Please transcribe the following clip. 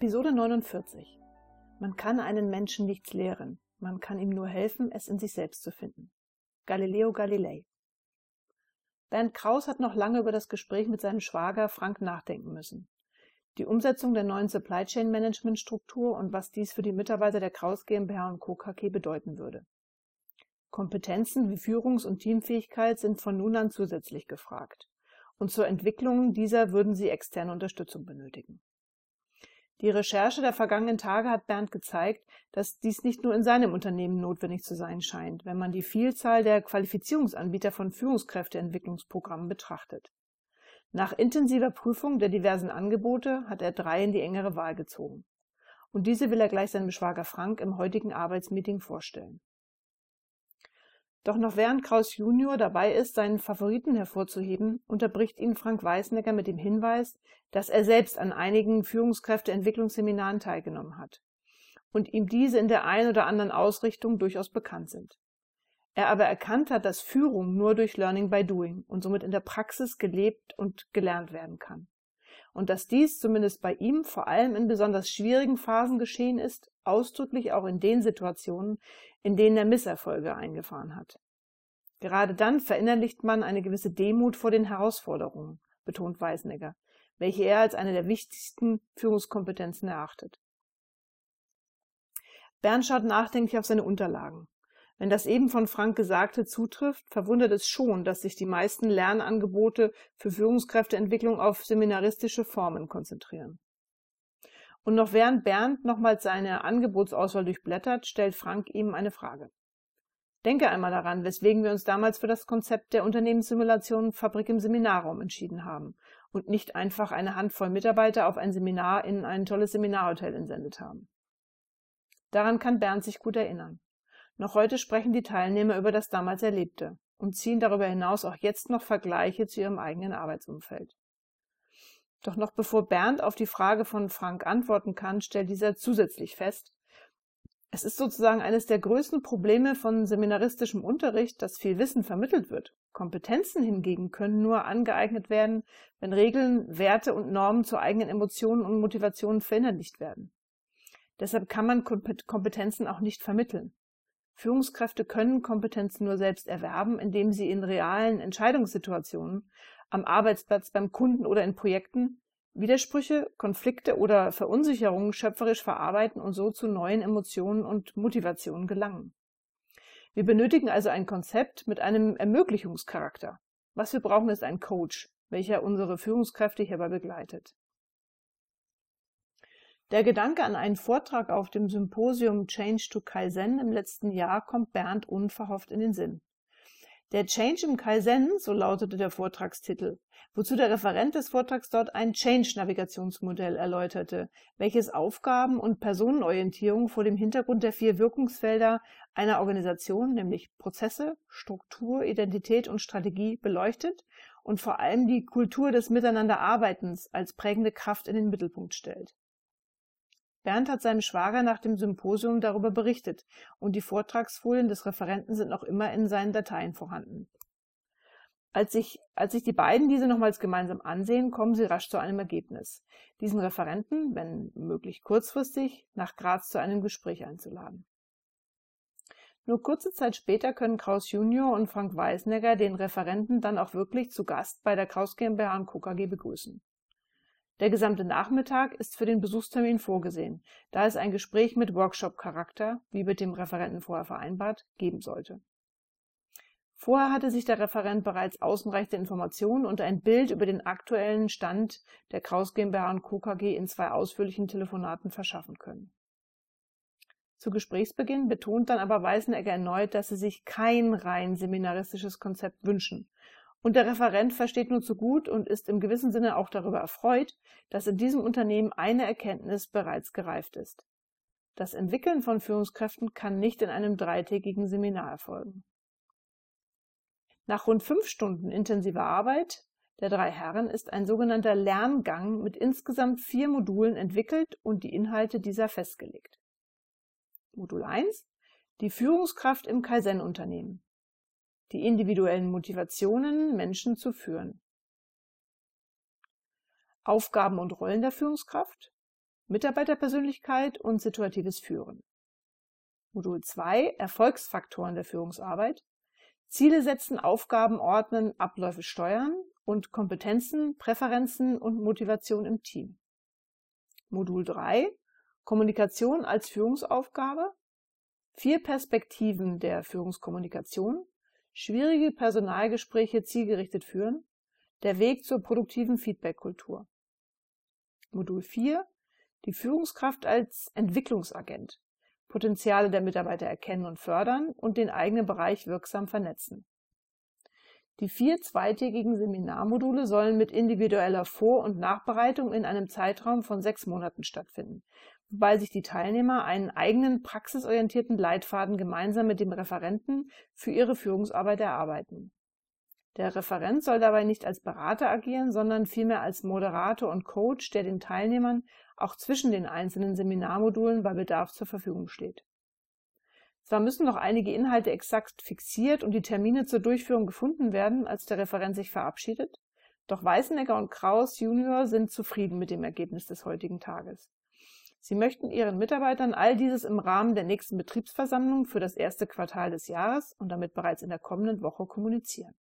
Episode 49. Man kann einen Menschen nichts lehren, man kann ihm nur helfen, es in sich selbst zu finden. Galileo Galilei. Bernd Kraus hat noch lange über das Gespräch mit seinem Schwager Frank nachdenken müssen. Die Umsetzung der neuen Supply Chain Management Struktur und was dies für die Mitarbeiter der Kraus GmbH und Co. KG bedeuten würde. Kompetenzen wie Führungs- und Teamfähigkeit sind von nun an zusätzlich gefragt. Und zur Entwicklung dieser würden sie externe Unterstützung benötigen. Die Recherche der vergangenen Tage hat Bernd gezeigt, dass dies nicht nur in seinem Unternehmen notwendig zu sein scheint, wenn man die Vielzahl der Qualifizierungsanbieter von Führungskräfteentwicklungsprogrammen betrachtet. Nach intensiver Prüfung der diversen Angebote hat er drei in die engere Wahl gezogen. Und diese will er gleich seinem Schwager Frank im heutigen Arbeitsmeeting vorstellen. Doch noch während Kraus Junior dabei ist, seinen Favoriten hervorzuheben, unterbricht ihn Frank Weißnecker mit dem Hinweis, dass er selbst an einigen Führungskräfteentwicklungsseminaren teilgenommen hat und ihm diese in der einen oder anderen Ausrichtung durchaus bekannt sind. Er aber erkannt hat, dass Führung nur durch Learning by Doing und somit in der Praxis gelebt und gelernt werden kann. Und dass dies zumindest bei ihm vor allem in besonders schwierigen Phasen geschehen ist, ausdrücklich auch in den Situationen, in denen er Misserfolge eingefahren hat. Gerade dann verinnerlicht man eine gewisse Demut vor den Herausforderungen, betont Weißnegger, welche er als eine der wichtigsten Führungskompetenzen erachtet. Bernd schaut nachdenklich auf seine Unterlagen. Wenn das eben von Frank Gesagte zutrifft, verwundert es schon, dass sich die meisten Lernangebote für Führungskräfteentwicklung auf seminaristische Formen konzentrieren. Und noch während Bernd nochmals seine Angebotsauswahl durchblättert, stellt Frank ihm eine Frage. Denke einmal daran, weswegen wir uns damals für das Konzept der Unternehmenssimulation Fabrik im Seminarraum entschieden haben und nicht einfach eine Handvoll Mitarbeiter auf ein Seminar in ein tolles Seminarhotel entsendet haben. Daran kann Bernd sich gut erinnern. Noch heute sprechen die Teilnehmer über das damals Erlebte und ziehen darüber hinaus auch jetzt noch Vergleiche zu ihrem eigenen Arbeitsumfeld. Doch noch bevor Bernd auf die Frage von Frank antworten kann, stellt dieser zusätzlich fest, es ist sozusagen eines der größten Probleme von seminaristischem Unterricht, dass viel Wissen vermittelt wird. Kompetenzen hingegen können nur angeeignet werden, wenn Regeln, Werte und Normen zu eigenen Emotionen und Motivationen verinnerlicht werden. Deshalb kann man Kompetenzen auch nicht vermitteln. Führungskräfte können Kompetenzen nur selbst erwerben, indem sie in realen Entscheidungssituationen am Arbeitsplatz, beim Kunden oder in Projekten Widersprüche, Konflikte oder Verunsicherungen schöpferisch verarbeiten und so zu neuen Emotionen und Motivationen gelangen. Wir benötigen also ein Konzept mit einem Ermöglichungscharakter. Was wir brauchen, ist ein Coach, welcher unsere Führungskräfte hierbei begleitet. Der Gedanke an einen Vortrag auf dem Symposium Change to Kaizen im letzten Jahr kommt Bernd unverhofft in den Sinn. Der Change im Kaizen, so lautete der Vortragstitel, wozu der Referent des Vortrags dort ein Change-Navigationsmodell erläuterte, welches Aufgaben und Personenorientierung vor dem Hintergrund der vier Wirkungsfelder einer Organisation, nämlich Prozesse, Struktur, Identität und Strategie, beleuchtet und vor allem die Kultur des Miteinanderarbeitens als prägende Kraft in den Mittelpunkt stellt. Bernd hat seinem Schwager nach dem Symposium darüber berichtet und die Vortragsfolien des Referenten sind noch immer in seinen Dateien vorhanden. Als sich, als sich die beiden diese nochmals gemeinsam ansehen, kommen sie rasch zu einem Ergebnis. Diesen Referenten, wenn möglich kurzfristig, nach Graz zu einem Gespräch einzuladen. Nur kurze Zeit später können Kraus Junior und Frank Weisnegger den Referenten dann auch wirklich zu Gast bei der Kraus GmbH und Co. KG begrüßen. Der gesamte Nachmittag ist für den Besuchstermin vorgesehen, da es ein Gespräch mit Workshop-Charakter, wie mit dem Referenten vorher vereinbart, geben sollte. Vorher hatte sich der Referent bereits ausreichende Informationen und ein Bild über den aktuellen Stand der Kraus GmbH und Co. KG in zwei ausführlichen Telefonaten verschaffen können. Zu Gesprächsbeginn betont dann aber Weißenegger erneut, dass sie sich kein rein seminaristisches Konzept wünschen und der Referent versteht nur zu gut und ist im gewissen Sinne auch darüber erfreut, dass in diesem Unternehmen eine Erkenntnis bereits gereift ist. Das Entwickeln von Führungskräften kann nicht in einem dreitägigen Seminar erfolgen. Nach rund fünf Stunden intensiver Arbeit der drei Herren ist ein sogenannter Lerngang mit insgesamt vier Modulen entwickelt und die Inhalte dieser festgelegt. Modul 1 Die Führungskraft im Kaizen-Unternehmen die individuellen Motivationen, Menschen zu führen. Aufgaben und Rollen der Führungskraft, Mitarbeiterpersönlichkeit und situatives Führen. Modul 2 Erfolgsfaktoren der Führungsarbeit. Ziele setzen, Aufgaben ordnen, Abläufe steuern und Kompetenzen, Präferenzen und Motivation im Team. Modul 3 Kommunikation als Führungsaufgabe. Vier Perspektiven der Führungskommunikation. Schwierige Personalgespräche zielgerichtet führen. Der Weg zur produktiven Feedbackkultur. Modul 4 Die Führungskraft als Entwicklungsagent. Potenziale der Mitarbeiter erkennen und fördern und den eigenen Bereich wirksam vernetzen. Die vier zweitägigen Seminarmodule sollen mit individueller Vor- und Nachbereitung in einem Zeitraum von sechs Monaten stattfinden, wobei sich die Teilnehmer einen eigenen praxisorientierten Leitfaden gemeinsam mit dem Referenten für ihre Führungsarbeit erarbeiten. Der Referent soll dabei nicht als Berater agieren, sondern vielmehr als Moderator und Coach, der den Teilnehmern auch zwischen den einzelnen Seminarmodulen bei Bedarf zur Verfügung steht. Zwar müssen noch einige Inhalte exakt fixiert und die Termine zur Durchführung gefunden werden, als der Referent sich verabschiedet, doch Weißenegger und Kraus Junior sind zufrieden mit dem Ergebnis des heutigen Tages. Sie möchten Ihren Mitarbeitern all dieses im Rahmen der nächsten Betriebsversammlung für das erste Quartal des Jahres und damit bereits in der kommenden Woche kommunizieren